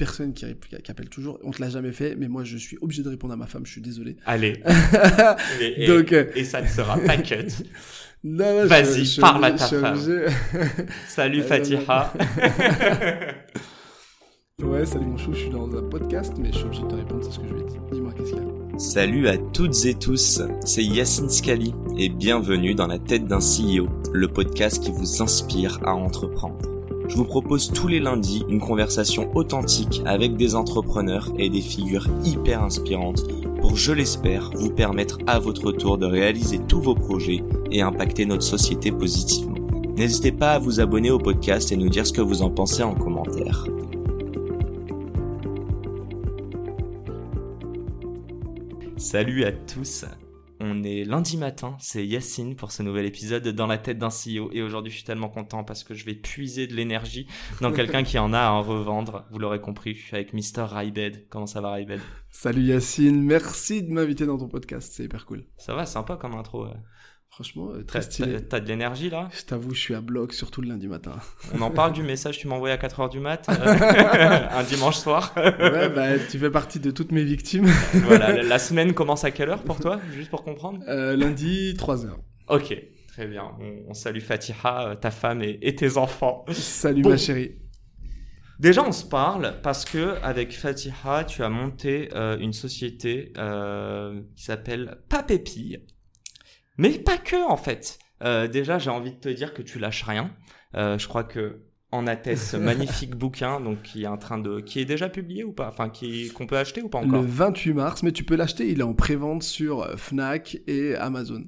Personne qui, qui appelle toujours, on te l'a jamais fait, mais moi je suis obligé de répondre à ma femme, je suis désolé. Allez. et, Donc, euh, et ça ne sera pas cut. Non, non, je- Vas-y, je- parle à ta femme. Salut Fatiha. ouais, salut mon chou, je suis dans un podcast, mais je suis obligé de te répondre, c'est ce que je vais dire. Dis-moi, qu'est-ce qu'il y a? Salut à toutes et tous, c'est Yacine Scali et bienvenue dans la tête d'un CEO, le podcast qui vous inspire à entreprendre. Je vous propose tous les lundis une conversation authentique avec des entrepreneurs et des figures hyper inspirantes pour, je l'espère, vous permettre à votre tour de réaliser tous vos projets et impacter notre société positivement. N'hésitez pas à vous abonner au podcast et nous dire ce que vous en pensez en commentaire. Salut à tous. On est lundi matin, c'est Yacine pour ce nouvel épisode dans la tête d'un CEO et aujourd'hui je suis tellement content parce que je vais puiser de l'énergie dans quelqu'un qui en a à en revendre. Vous l'aurez compris, je suis avec Mister Raibed. Comment ça va Raibed? Salut Yacine, merci de m'inviter dans ton podcast, c'est hyper cool. Ça va, sympa comme intro. ouais. Franchement, euh, très stylé. t'as- de l'énergie là? Je t'avoue, je suis à bloc, surtout le lundi matin. On en parle du message que tu m'as envoyé à 4h du mat euh, un dimanche soir. ouais, bah, tu fais partie de toutes mes victimes. voilà, la- semaine commence à quelle heure pour toi Juste pour comprendre? Euh, lundi, 3h. Ok, très bien. On, on salue Fatiha, ta femme et, et tes enfants. Salut Bon. ma chérie. Déjà, on se parle parce que avec Fatiha, tu as monté euh, une société qui s'appelle Papépille. Mais pas que, en fait. Euh, déjà, j'ai envie de te dire que tu lâches rien. Euh, je crois que en atteste ce magnifique bouquin, donc qui est en train de, qui est déjà publié ou pas, enfin qui qu'on peut acheter ou pas encore? Le 28 mars, mais tu peux l'acheter, il est en prévente sur euh, Fnac et Amazon.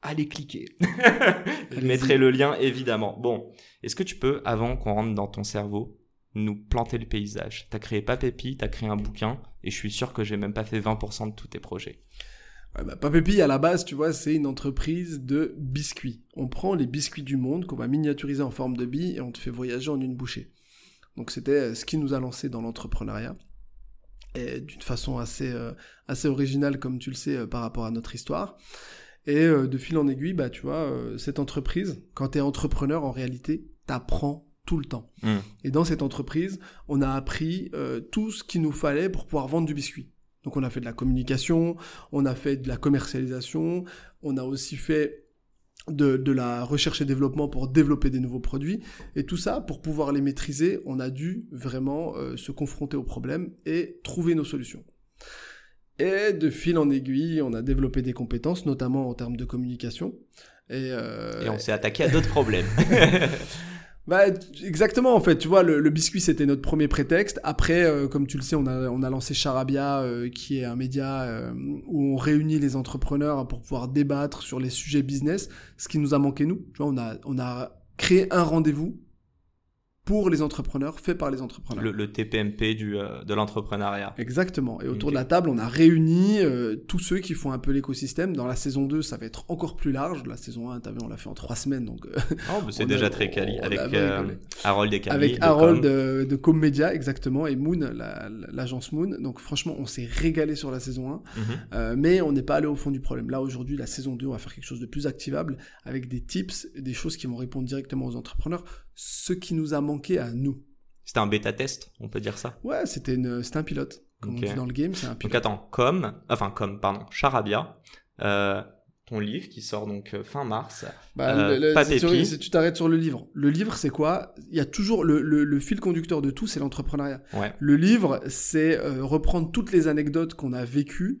Allez cliquer. Je mettrai le lien évidemment. Bon, est-ce que tu peux, avant qu'on rentre dans ton cerveau, nous planter le paysage? T'as créé Papépi, t'as créé un bouquin, et je suis sûr que j'ai même pas fait 20% de tous tes projets. Ouais, bah, Papépi, à la base, tu vois, c'est une entreprise de biscuits. On prend les biscuits du monde qu'on va miniaturiser en forme de billes et on te fait voyager en une bouchée. Donc c'était euh, ce qui nous a lancé dans l'entrepreneuriat. Et d'une façon assez, euh, assez originale, comme tu le sais, euh, par rapport à notre histoire. Et euh, de fil en aiguille, bah, tu vois, cette entreprise, quand tu es entrepreneur, en réalité, t'apprends tout le temps. Hmm. Et dans cette entreprise, on a appris tout ce qu'il nous fallait pour pouvoir vendre du biscuit. Donc on a fait de la communication, on a fait de la commercialisation, on a aussi fait de, de la recherche et développement pour développer des nouveaux produits. Et tout ça, pour pouvoir les maîtriser, on a dû vraiment euh, se confronter aux problèmes et trouver nos solutions. Et de fil en aiguille, on a développé des compétences, notamment en termes de communication. Et, euh, Et on s'est attaqué à d'autres problèmes. bah, exactement, en fait. Tu vois, le, biscuit, c'était notre premier prétexte. Après, euh, comme tu le sais, on a, on a lancé Charabia, euh, qui est un média euh, où on réunit les entrepreneurs pour pouvoir débattre sur les sujets business, ce qui nous a manqué, nous. Tu vois, on a, on a créé un rendez-vous pour les entrepreneurs, fait par les entrepreneurs. le, le TPMP du, euh, de l'entrepreneuriat. Exactement. Et autour de la table, on a réuni euh, tous ceux qui font un peu l'écosystème. Dans la saison 2, ça va être encore plus large. La saison 1, t'as vu, on l'a fait en trois semaines, donc euh, Oh, c'est déjà a- très quali. Avec euh. Harold et Camille. avec de Harold Com. de Com Media, exactement, et Moon, la- l'agence Moon. Donc franchement, on s'est régalé sur la saison 1, Mhm. mais on n'est pas allé au fond du problème. Là, aujourd'hui, la saison 2, on va faire quelque chose de plus activable, avec des tips, des choses qui vont répondre directement aux entrepreneurs, ce qui nous a manqué à nous. C'était un bêta-test, on peut dire ça? Ouais, c'était un pilote. Comme on dit dans le game, c'est un Donc pilote. attends, comme, enfin comme, pardon, Charabia, euh, ton livre qui sort donc euh, fin mars. Bah, Euh, le- pas tu- t'arrêtes sur le livre, le livre, c'est quoi? Il y a toujours le, le- le fil conducteur de tout, c'est l'entrepreneuriat. Ouais. Le livre, c'est euh, reprendre toutes les anecdotes qu'on a vécues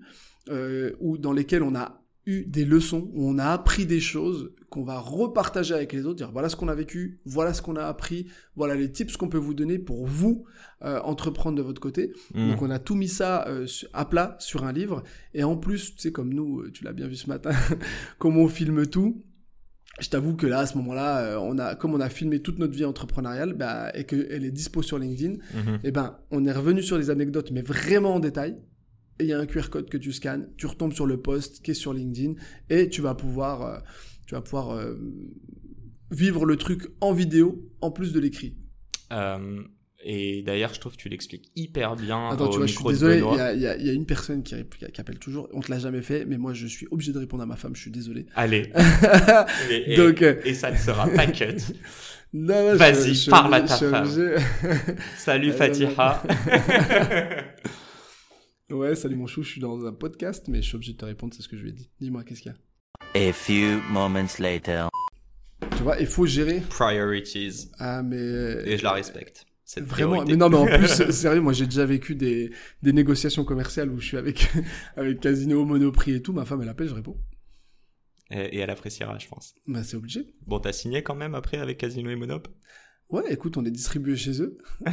euh, ou dans lesquelles on a eu des leçons, où on a appris des choses qu'on va repartager avec les autres, dire voilà ce qu'on a vécu, voilà ce qu'on a appris, voilà les tips qu'on peut vous donner pour vous euh, entreprendre de votre côté. Mhm. Donc on a tout mis ça euh, à plat sur un livre et en plus, tu sais comme nous, euh, tu l'as bien vu ce matin, comme on filme tout, je t'avoue que là, à ce moment-là, on a, comme on a filmé toute notre vie entrepreneuriale, bah, et qu'elle est dispo sur LinkedIn, Mhm. et ben, on est revenu sur les anecdotes, mais vraiment en détail. Il y a un QR code que tu scannes, tu retombes sur le post qui est sur LinkedIn, et tu vas pouvoir, euh, tu vas pouvoir euh, vivre le truc en vidéo, en plus de l'écrit. Euh, et d'ailleurs, je trouve que tu l'expliques hyper bien Attends, au tu vois, je suis micro désolé, il y a, y y une personne qui, appelle toujours, on te l'a jamais fait, mais moi je suis obligé de répondre à ma femme, je suis désolé. Allez. et, et- Donc, et ça ne sera pas cut. non, non, je- Vas-y, parle à ta femme. Salut Fatiha. Ouais, salut mon chou, je suis dans un podcast, mais je suis obligé de te répondre, c'est ce que je lui ai dit. Dis-moi, qu'est-ce qu'il y a? A few moments later. Tu vois, il faut gérer. Priorities. Ah, mais. Et je la respecte. Cette Vraiment, mais non, mais en plus, sérieux, moi j'ai déjà vécu des, des négociations commerciales où je suis avec, avec Casino, Monoprix et tout. Ma femme, elle appelle, je réponds. Et, et elle appréciera, je pense. Bah, c'est obligé. Bon, t'as signé quand même après avec Casino et Monop? Ouais, écoute, on est distribué chez eux.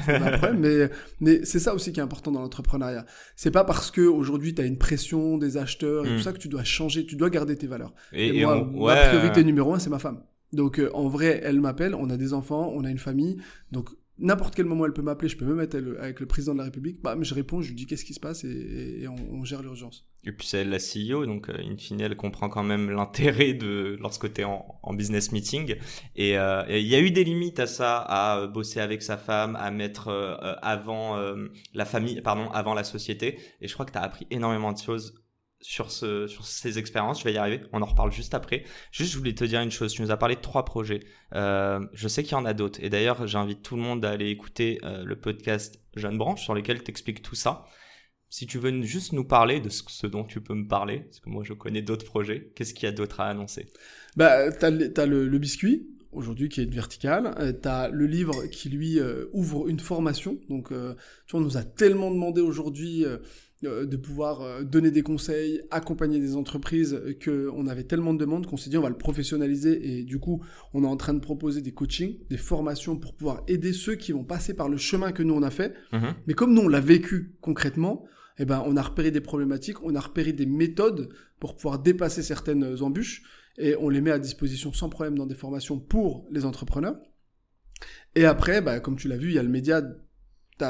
Mais, mais c'est ça aussi qui est important dans l'entrepreneuriat. C'est pas parce que aujourd'hui tu as une pression des acheteurs et tout ça que tu dois changer, tu dois garder tes valeurs. Et, Et, et moi, on- ma priorité numéro un, c'est ma femme. Donc, euh, en vrai, elle m'appelle, on a des enfants, on a une famille. Donc, n'importe quel moment, elle peut m'appeler, je peux même être avec le président de la République. Bah, mais je réponds, je lui dis qu'est-ce qui se passe? Et, on, gère l'urgence. Et puis c'est la CEO, donc euh, in fine, elle comprend quand même l'intérêt de lorsque tu es en, business meeting. Et euh, et il y a eu des limites à ça, à euh, bosser avec sa femme, à mettre avant la famille, pardon, avant la société. Et je crois que tu as appris énormément de choses sur, ce, sur ces expériences. Je vais y arriver, on en reparle juste après. Juste, je voulais te dire une chose, tu nous as parlé de trois projets. Euh, je sais qu'il y en a d'autres. Et d'ailleurs, j'invite tout le monde à aller écouter euh, le podcast Jeune Branche sur lequel tu expliques tout ça. Si tu veux juste nous parler de ce, dont tu peux me parler, parce que moi je connais d'autres projets, qu'est-ce qu'il y a d'autre à annoncer? Bah, t'as le, t'as le, le biscuit, aujourd'hui, qui est verticale. Euh, t'as le livre qui, lui, euh, ouvre une formation. Donc, tu vois, on nous a tellement demandé aujourd'hui de pouvoir euh, donner des conseils, accompagner des entreprises, euh, que on avait tellement de demandes qu'on s'est dit on va le professionnaliser. Et du coup, on est en train de proposer des coachings, des formations pour pouvoir aider ceux qui vont passer par le chemin que nous, on a fait. Mhm. Mais comme nous, on l'a vécu concrètement, eh ben, on a repéré des problématiques, on a repéré des méthodes pour pouvoir dépasser certaines embûches et on les met à disposition sans problème dans des formations pour les entrepreneurs. Et après, bah, comme tu l'as vu, il y a le média.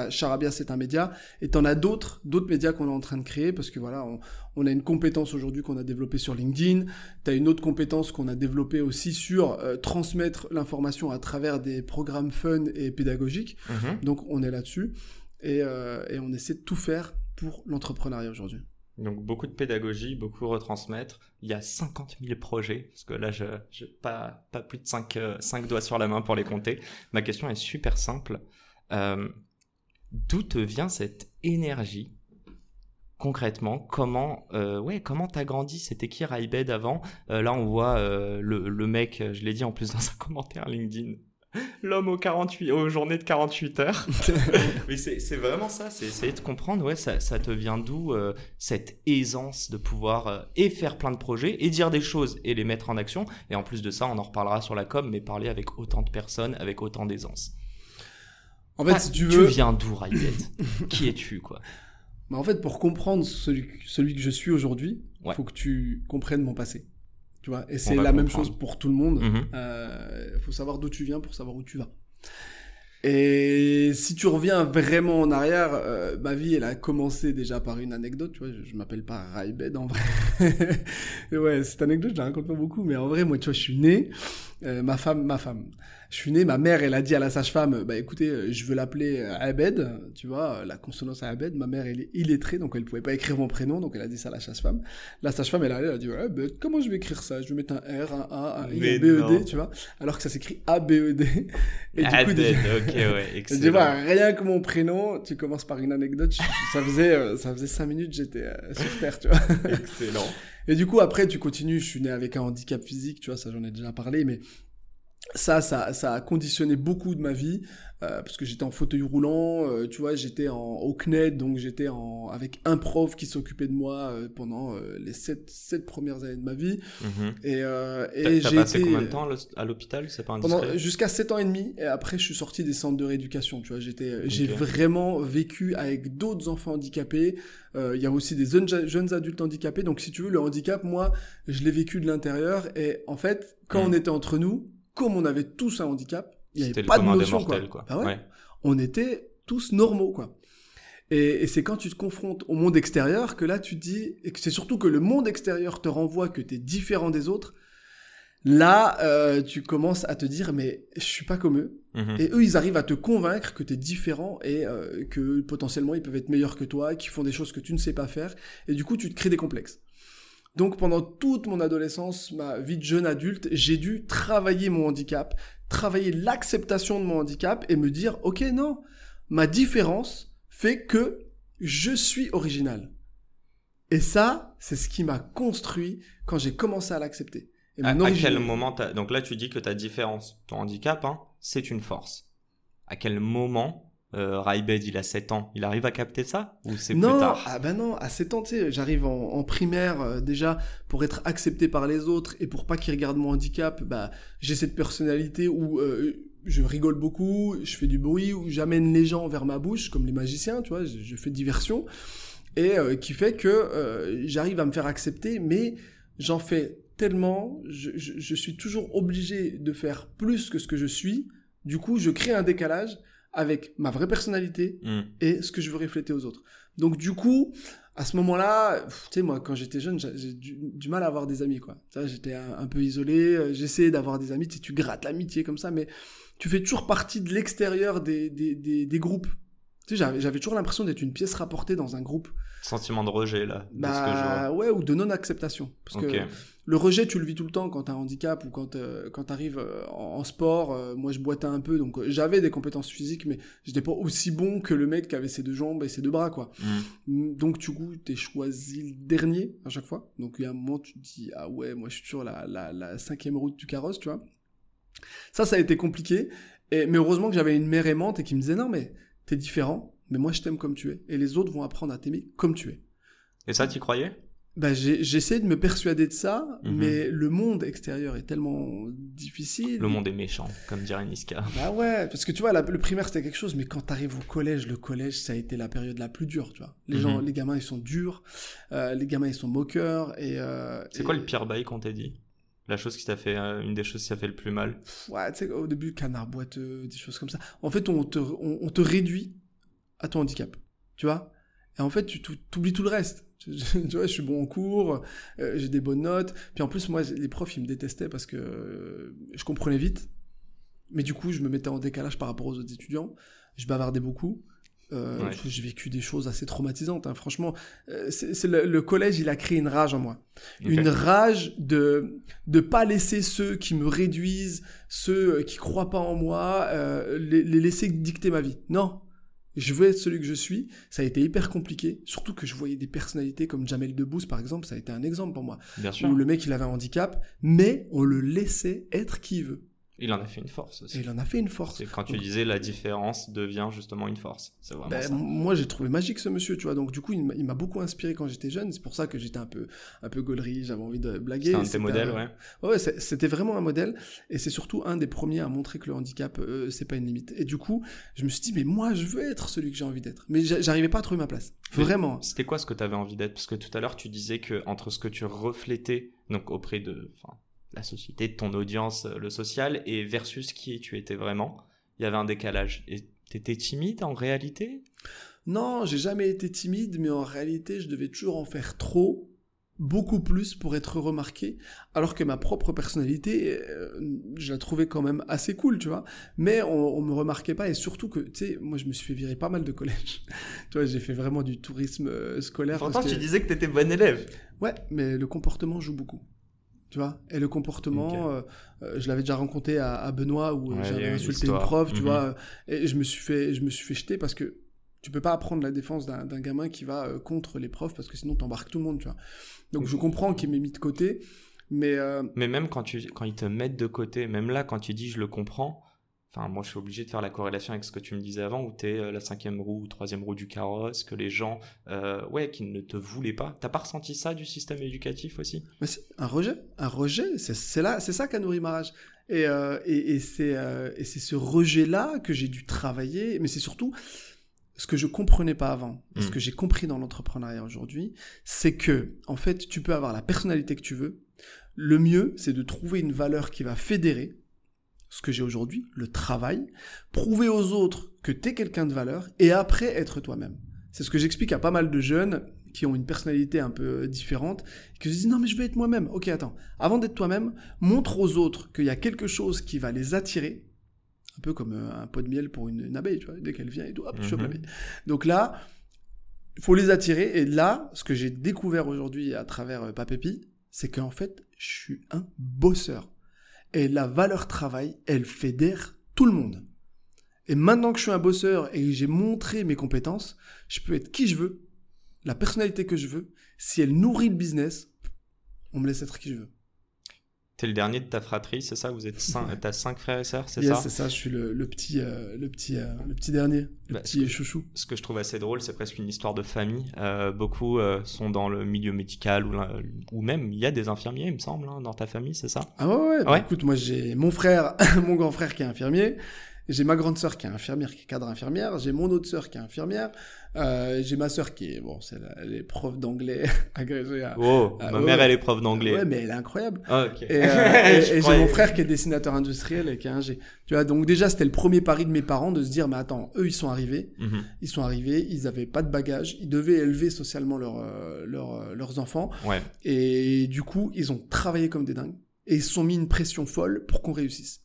Charabia, c'est un média, et t'en as d'autres, d'autres médias qu'on est en train de créer, parce que voilà, on, on a une compétence aujourd'hui qu'on a développée sur LinkedIn, t'as une autre compétence qu'on a développée aussi sur euh, transmettre l'information à travers des programmes fun et pédagogiques. Mhm. Donc on est là-dessus et, euh, et on essaie de tout faire pour l'entrepreneuriat aujourd'hui. Donc beaucoup de pédagogie, beaucoup retransmettre. Il y a 50 000 projets, parce que là, je je- pas, pas plus de 5, doigts sur la main pour les compter. Ma question est super simple. Euh, D'où te vient cette énergie concrètement? Comment euh, ouais comment t'as grandi c'était qui Raibed avant? Euh, là on voit euh, le, le mec je l'ai dit en plus dans un commentaire LinkedIn. L'homme aux 48 aux journées de 48 heures. Mais c'est vraiment ça, c'est essayer de comprendre, ouais, ça, ça te vient d'où cette aisance de pouvoir et faire plein de projets et dire des choses et les mettre en action. Et en plus de ça, on en reparlera sur la com, mais parler avec autant de personnes, avec autant d'aisance. En fait, Ah, si tu veux, viens d'où, Raibet Qui es-tu, quoi? Bah, en fait, pour comprendre celui, celui que je suis aujourd'hui, il Ouais. faut que tu comprennes mon passé. Tu vois, et c'est la même chose pour tout le monde. Il Mhm. faut savoir d'où tu viens pour savoir où tu vas. Et si tu reviens vraiment en arrière, euh, ma vie, elle a commencé déjà par une anecdote. Tu vois, je, je m'appelle pas Raibed en vrai. Et ouais, cette anecdote, je la raconte pas beaucoup, mais en vrai, moi, tu vois, je suis né. Euh, ma femme, ma femme. Je suis né, ma mère, elle a dit à la sage-femme, bah écoutez, euh, je veux l'appeler euh, Abed, tu vois, la consonance à Abed. Ma mère, elle est illettrée, donc elle pouvait pas écrire mon prénom, donc elle a dit ça à la sage-femme. La sage-femme, elle a, elle a dit, ben, comment je vais écrire ça? Je vais mettre un R, un A, un I, Mais un B, E, non. D, tu vois, alors que ça s'écrit A, B, E, D. Et du Ah, coup, ok, ouais, excellent. voilà, rien que mon prénom, tu commences par une anecdote, ça faisait, ça faisait cinq minutes, j'étais sur Terre, tu vois. Excellent. Et du coup, après, tu continues, je suis né avec un handicap physique, tu vois, ça j'en ai déjà parlé, mais ça, ça, ça a conditionné beaucoup de ma vie. Euh, parce que j'étais en fauteuil roulant, euh, tu vois, j'étais en au CNED, donc j'étais en avec un prof qui s'occupait de moi euh, pendant les sept, sept premières années de ma vie. Mhm. Et, et j'ai passé été combien de temps à l'hôpital? C'est pas jusqu'à 7 ans et demi et après je suis sorti des centres de rééducation tu vois j'étais j'ai vraiment vécu avec d'autres enfants handicapés il y a aussi des jeunes, adultes handicapés donc si tu veux le handicap moi je l'ai vécu de l'intérieur et en fait quand Mm. on était entre nous comme on avait tous un handicap il n'y avait pas de notion mortels, quoi, quoi. Bah ouais. Ouais. on était tous normaux quoi et, et c'est quand tu te confrontes au monde extérieur que là tu te dis et que c'est surtout que le monde extérieur te renvoie que tu es différent des autres là euh, tu commences à te dire mais je suis pas comme eux Mhm. et eux, ils arrivent à te convaincre que tu es différent et euh, que potentiellement ils peuvent être meilleurs que toi, qu'ils font des choses que tu ne sais pas faire. Et du coup, tu te crées des complexes. Donc pendant toute mon adolescence, ma vie de jeune adulte, j'ai dû travailler mon handicap, travailler l'acceptation de mon handicap et me dire, ok, non, ma différence fait que je suis original. Et ça, c'est ce qui m'a construit quand j'ai commencé à l'accepter. Et À, à quel moment Donc là, tu dis que ta différence, ton handicap, hein, c'est une force. À quel moment euh, Raibed, il a 7 ans, il arrive à capter ça Ou c'est plus non, tard? ah ben non, à 7 ans, tu sais, j'arrive en, en primaire euh, déjà pour être accepté par les autres et pour pas qu'ils regardent mon handicap, bah j'ai cette personnalité où euh, je rigole beaucoup, je fais du bruit, où j'amène les gens vers ma bouche comme les magiciens, tu vois, je, je fais diversion. Et euh, qui fait que j'arrive à me faire accepter, mais j'en fais tellement, je, je, je suis toujours obligé de faire plus que ce que je suis. Du coup, je crée un décalage avec ma vraie personnalité Hmm. et ce que je veux refléter aux autres. Donc du coup, à ce moment-là, tu sais, moi, quand j'étais jeune, j'ai du, du mal à avoir des amis, quoi. J'étais un, un peu isolé, euh, j'essayais d'avoir des amis, tu sais, tu grattes l'amitié comme ça, mais tu fais toujours partie de l'extérieur des, des, des, des groupes. Tu sais, j'avais toujours l'impression d'être une pièce rapportée dans un groupe. Sentiment de rejet, là, Bah ouais, ou de non-acceptation. Parce que le rejet, tu le vis tout le temps quand t'as un handicap ou quand, euh, quand t'arrives euh, en, en sport. euh, moi, je boitais un peu, donc euh, j'avais des compétences physiques, mais j'étais pas aussi bon que le mec qui avait ses deux jambes et ses deux bras, quoi. Hmm. Mm, Donc, du coup, t'es choisi le dernier à chaque fois. Donc, il y a un moment, tu te dis, ah ouais, moi, je suis toujours la, la, la cinquième route du carrosse, tu vois. Ça, ça a été compliqué. Et, mais heureusement que j'avais une mère aimante et qui me disait, non, mais t'es différent, mais moi, je t'aime comme tu es. Et les autres vont apprendre à t'aimer comme tu es. Et ça, t'y croyais? Bah, j'essaie de me persuader de ça, Mhm. mais le monde extérieur est tellement difficile. Le monde est méchant, comme dirait Niska. Bah ouais, parce que tu vois, la- le primaire c'était quelque chose, mais quand t'arrives au collège, le collège ça a été la période la plus dure, tu vois. Les gens, Mhm. les gamins ils sont durs, euh, les gamins ils sont moqueurs et. euh, C'est et- quoi le pire bail qu'on t'a dit? La chose qui t'a fait, euh, une des choses qui t'a fait le plus mal Ouais, tu sais, au début, canard boiteux, des choses comme ça. En fait, on te, on, te réduit à ton handicap, tu vois. Et en fait, tu t'ou- t'oublies tout le reste. Tu vois, je suis bon en cours, euh, j'ai des bonnes notes. Puis en plus, moi, les profs, ils me détestaient parce que je comprenais vite. Mais du coup, je me mettais en décalage par rapport aux autres étudiants. Je bavardais beaucoup. Euh, Ouais. J'ai vécu des choses assez traumatisantes. hein. Franchement, euh, c'est le, le collège, il a créé une rage en moi une rage de de pas laisser ceux qui me réduisent, ceux euh, qui croient pas en moi, euh, les, les laisser dicter ma vie. Non, je veux être celui que je suis. Ça a été hyper compliqué, surtout que je voyais des personnalités comme Jamel Debbouze par exemple, ça a été un exemple pour moi, Bien sûr. où le mec il avait un handicap, mais on le laissait être qui il veut. Il en a fait une force aussi. Et il en a fait une force. C'est quand tu Donc- disais la différence devient justement une force. C'est vraiment Ben, ça. moi, j'ai trouvé magique ce monsieur, tu vois. Donc, du coup, il m'a- beaucoup inspiré quand j'étais jeune. C'est pour ça que j'étais un peu, un peu gaulerie. J'avais envie de blaguer. C'est un de tes C'était modèles, un- ouais. Ouais, c'était vraiment un modèle. Et c'est surtout un des premiers à montrer que le handicap, euh, c'est pas une limite. Et du coup, je me suis dit, mais moi, je veux être celui que j'ai envie d'être. Mais j'a- j'arrivais pas à trouver ma place. Mais Vraiment. C'était quoi ce que tu avais envie d'être? Parce que tout à l'heure, tu disais que entre ce que tu reflétais donc auprès de enfin, la société, ton audience, euh, le social, et versus qui tu étais vraiment, il y avait un décalage. Et t'étais timide en réalité? Non, j'ai jamais été timide, mais en réalité, je devais toujours en faire trop, beaucoup plus pour être remarqué, alors que ma propre personnalité, euh, je la trouvais quand même assez cool, tu vois. Mais on, on me remarquait pas, et surtout que, tu sais, moi, je me suis fait virer pas mal de collèges. tu vois, j'ai fait vraiment du tourisme euh, scolaire. Pourtant, tu disais que t'étais bon élève. Ouais, mais le comportement joue beaucoup. Tu vois Et le comportement, euh, euh, je l'avais déjà rencontré à, à Benoît où euh, Ouais, j'avais insulté une prof, tu Mhm. vois, et je me suis fait, je me suis fait jeter parce que tu peux pas apprendre la défense d'un gamin qui va euh, contre les profs parce que sinon t'embarques tout le monde, tu vois. Donc je comprends qu'il m'ait mis de côté, Mais euh, Mais même quand, tu, quand ils te mettent de côté, même là, quand tu dis je le comprends, enfin, moi je suis obligé de faire la corrélation avec ce que tu me disais avant, où tu es la cinquième roue ou troisième roue du carrosse, que les gens, euh, ouais, qui ne te voulaient pas. T'as pas ressenti ça du système éducatif aussi? Mais c'est un rejet, un rejet, c'est là, c'est ça qu'a nourri ma rage. Et, euh, et, et c'est euh, et c'est ce rejet-là que j'ai dû travailler, mais c'est surtout ce que je comprenais pas avant, ce Mm. que j'ai compris dans l'entrepreneuriat aujourd'hui, c'est que en fait, tu peux avoir la personnalité que tu veux. Le mieux, c'est de trouver une valeur qui va fédérer ce que j'ai aujourd'hui, le travail, prouver aux autres que tu es quelqu'un de valeur, et après être toi-même. C'est ce que j'explique à pas mal de jeunes qui ont une personnalité un peu différente, et qui se disent non mais je veux être moi-même. Ok, attends, avant d'être toi-même, montre aux autres qu'il y a quelque chose qui va les attirer, un peu comme euh, un pot de miel pour une, une abeille, tu vois, dès qu'elle vient et tout, hop, tu chopes Mhm. l'abeille. Donc là, il faut les attirer, et là, ce que j'ai découvert aujourd'hui à travers euh, Papépi, c'est qu'en fait, je suis un bosseur. Et la valeur travail, elle fédère tout le monde. Et maintenant que je suis un bosseur et que j'ai montré mes compétences, je peux être qui je veux, la personnalité que je veux. Si elle nourrit le business, on me laisse être qui je veux. T'es le dernier de ta fratrie, c'est ça? Vous êtes cinq, t'as cinq frères et sœurs, c'est Yes, ça? c'est ça, je suis le, le petit, euh, le petit, euh, le petit dernier, le Bah, petit chouchou. Ce que je trouve assez drôle, c'est presque une histoire de famille. Euh, beaucoup euh, sont dans le milieu médical ou, même il y a des infirmiers, il me semble, hein, dans ta famille, c'est ça? Ah ouais, ouais, bah Ouais. écoute, moi j'ai mon frère, mon grand frère qui est infirmier, j'ai ma grande sœur qui est infirmière, qui est cadre infirmière, j'ai mon autre sœur qui est infirmière, euh, j'ai ma sœur qui est, bon, c'est la- elle est prof d'anglais agrégée à... Oh, ma ouais, mère ouais. elle est prof d'anglais. Ouais, mais elle est incroyable. Ah, ok. Et, euh, et- Je et j'ai mon frère qui est dessinateur industriel et qui est ingé. Tu vois, donc déjà, c'était le premier pari de mes parents de se dire, mais attends, eux, ils sont arrivés, Mhm. ils sont arrivés, ils avaient pas de bagages, ils devaient élever socialement leurs euh, leurs, euh, leurs enfants, Ouais. et du coup, ils ont travaillé comme des dingues, et ils se sont mis une pression folle pour qu'on réussisse.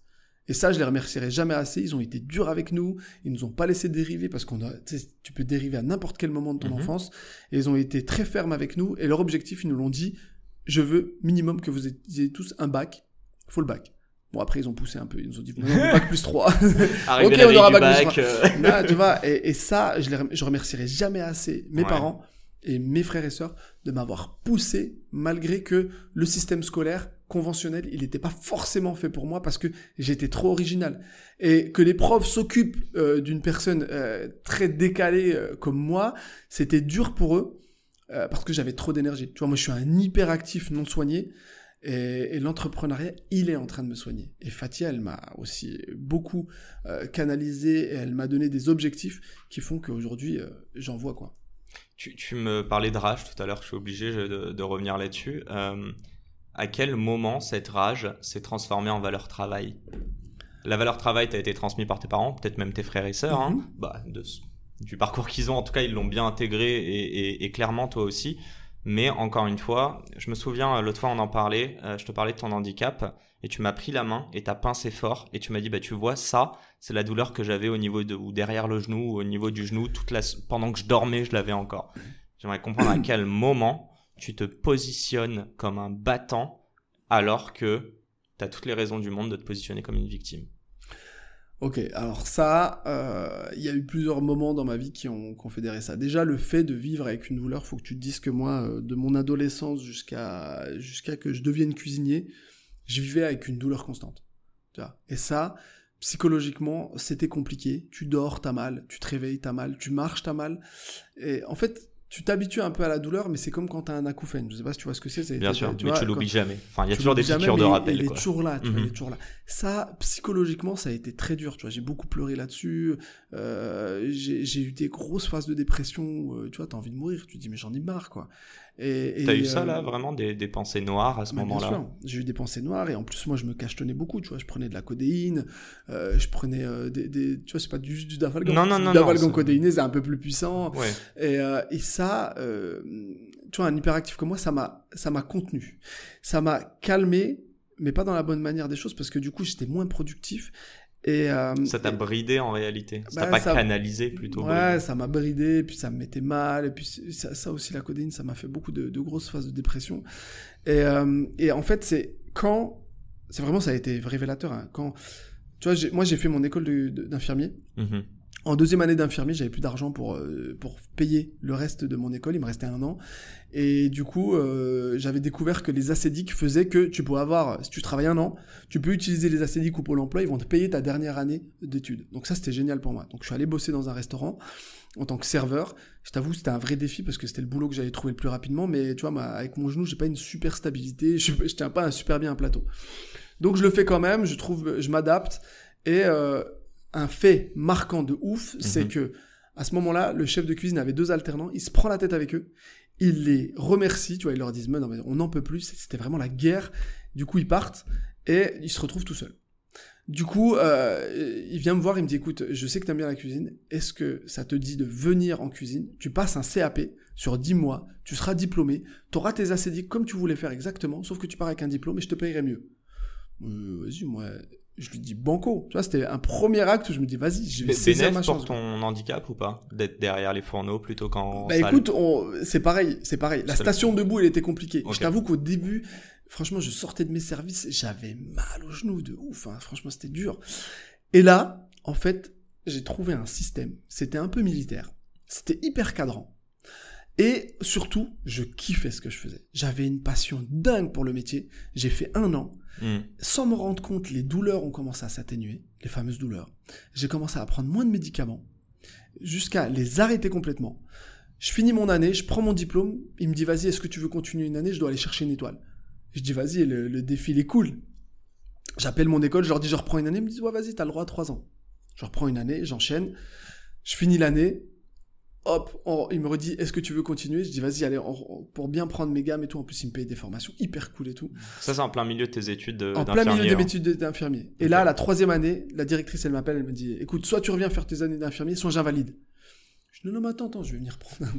Et ça, je les remercierai jamais assez. Ils ont été durs avec nous. Ils nous ont pas laissé dériver parce qu'on a, tu peux dériver à n'importe quel moment de ton Mhm. enfance. Et ils ont été très fermes avec nous. Et leur objectif, ils nous l'ont dit, je veux minimum que vous ayez tous un bac. Faut le bac. Bon, après, ils ont poussé un peu. Ils nous ont dit, non, bac plus 3. Arriver Ok, on aura bac bac. plus euh, Là, tu vois, et, et ça, je, les je remercierai jamais assez mes Ouais. parents et mes frères et sœurs de m'avoir poussé malgré que le système scolaire conventionnel, il n'était pas forcément fait pour moi parce que j'étais trop original. Et que les profs s'occupent euh, d'une personne euh, très décalée euh, comme moi, c'était dur pour eux parce que j'avais trop d'énergie. Tu vois, moi, je suis un hyperactif non soigné. Et, l'entrepreneuriat, il est en train de me soigner. Et Fatia, elle m'a aussi beaucoup canalisé et elle m'a donné des objectifs qui font qu'aujourd'hui, j'en vois quoi. Tu, me parlais de rage tout à l'heure, je suis obligé de, revenir là-dessus. À quel moment cette rage s'est transformée en valeur travail? La valeur travail t'a été transmise par tes parents, peut-être même tes frères et sœurs. hein. Mhm. bah, de du parcours qu'ils ont, en tout cas, ils l'ont bien intégré et, et- et clairement toi aussi. Mais encore une fois, je me souviens, euh, l'autre fois on en parlait, euh, je te parlais de ton handicap et tu m'as pris la main et t'as pincé fort et tu m'as dit, bah tu vois, ça, c'est la douleur que j'avais au niveau de, ou derrière le genou, ou au niveau du genou, toute la, pendant que je dormais, je l'avais encore. J'aimerais comprendre à quel moment tu te positionnes comme un battant alors que tu as toutes les raisons du monde de te positionner comme une victime. Ok, alors ça, euh, il y a eu plusieurs moments dans ma vie qui ont confédéré ça. Déjà, le fait de vivre avec une douleur, faut que tu te dises que moi, euh, de mon adolescence jusqu'à jusqu'à que je devienne cuisinier, je vivais avec une douleur constante. Et ça, psychologiquement, c'était compliqué. Tu dors, t'as mal, tu te réveilles, t'as mal, tu marches, t'as mal. Et en fait, tu t'habitues un peu à la douleur, mais c'est comme quand t'as un acouphène. Je sais pas si tu vois ce que c'est. Bien tu sûr, vois, mais tu l'oublies jamais. Enfin, il y a tu toujours des jamais, de rappel. Il est toujours là, tu vois, il Mhm. est toujours là. Ça, psychologiquement, ça a été très dur, tu vois. J'ai beaucoup pleuré là-dessus. Euh, j'ai j'ai eu des grosses phases de dépression. où, euh, tu vois, t'as envie de mourir. Tu te dis, mais j'en ai marre, quoi. Et, T'as eu ça euh, là, vraiment, des, des pensées noires à ce bah, bien moment-là sûr, j'ai eu des pensées noires et en plus moi je me cachetonnais beaucoup, tu vois, je prenais de la codéine, euh, je prenais euh, des, des- tu vois, c'est pas du, du dafalgan, Non, non, non, c'est- codéiné, c'est un peu plus puissant, Ouais. et, euh, et ça, tu vois, un hyperactif comme moi, ça m'a, ça m'a contenu. Ça m'a calmé, mais pas dans la bonne manière des choses, parce que du coup, j'étais moins productif. Et, euh, Ça t'a bridé en réalité. Ça Bah, t'a pas ça- canalisé plutôt. Ouais, bridé. ça m'a bridé, puis ça me mettait mal, et puis ça, ça aussi, la codéine, ça m'a fait beaucoup de, de grosses phases de dépression. Et, euh, et en fait, c'est quand, c'est vraiment, ça a été révélateur, hein, quand, tu vois, moi j'ai fait mon école de- de- d'infirmier, Mhm. En deuxième année d'infirmier, j'avais plus d'argent pour euh, pour payer le reste de mon école. Il me restait un an, et du coup, euh, j'avais découvert que les acédiques faisaient que tu pouvais avoir, si tu travailles un an, tu peux utiliser les acédiques ou Pôle Emploi, ils vont te payer ta dernière année d'études. Donc ça, c'était génial pour moi. Donc je suis allé bosser dans un restaurant en tant que serveur. Je t'avoue, c'était un vrai défi parce que c'était le boulot que j'avais trouvé le plus rapidement. Mais tu vois, avec mon genou, j'ai pas une super stabilité. Je, je tiens pas un super bien un plateau. Donc je le fais quand même. Je trouve, je m'adapte. Et euh, un fait marquant de ouf, c'est Mhm. que à ce moment-là, le chef de cuisine avait deux alternants. Il se prend la tête avec eux. Il les remercie. Tu vois, ils leur disent, Mais non, mais on n'en peut plus. C'était vraiment la guerre. Du coup, ils partent et ils se retrouvent tout seuls. Du coup, euh, il vient me voir, il me dit écoute, je sais que t'aimes bien la cuisine, est-ce que ça te dit de venir en cuisine? Tu passes un CAP sur 10 mois, tu seras diplômé, tu auras tes acédiques comme tu voulais faire exactement, sauf que tu pars avec un diplôme et je te payerai mieux. Euh, vas-y, moi, je lui dis banco. Tu vois, c'était un premier acte où je me dis vas-y, je vais saisir ma pour chance. ton handicap ou pas D'être derrière les fourneaux plutôt qu'en Bah salle écoute, on- c'est pareil, c'est pareil. La station debout, elle était compliquée. Je t'avoue qu'au début, franchement, je sortais de mes services, j'avais mal aux genoux de ouf. hein. Franchement, c'était dur. Et là, en fait, j'ai trouvé un système. C'était un peu militaire. C'était hyper cadrant. Et surtout, je kiffais ce que je faisais. J'avais une passion dingue pour le métier. J'ai fait un an. Hmm. Sans me rendre compte, les douleurs ont commencé à s'atténuer, les fameuses douleurs. J'ai commencé à prendre moins de médicaments, jusqu'à les arrêter complètement. Je finis mon année, je prends mon diplôme, il me dit vas-y, est-ce que tu veux continuer une année? Je dois aller chercher une étoile. Je dis vas-y, le, le défi il est cool. J'appelle mon école, je leur dis je reprends une année, ils me disent ouais vas-y, t'as le droit à trois ans. Je reprends une année, j'enchaîne, je finis l'année, hop, on- il me redit est-ce que tu veux continuer? Je dis vas-y, allez, on- pour bien prendre mes gammes et tout, en plus il me paye des formations hyper cool et tout Ça, c'est en plein milieu de tes études de- en plein milieu de hein. mes études d'infirmier. Et là, la troisième année, la directrice, elle m'appelle, elle me dit, écoute, soit tu reviens faire tes années d'infirmier, soit j'invalide. Je dis, non, non, mais attends, attends, je vais venir prendre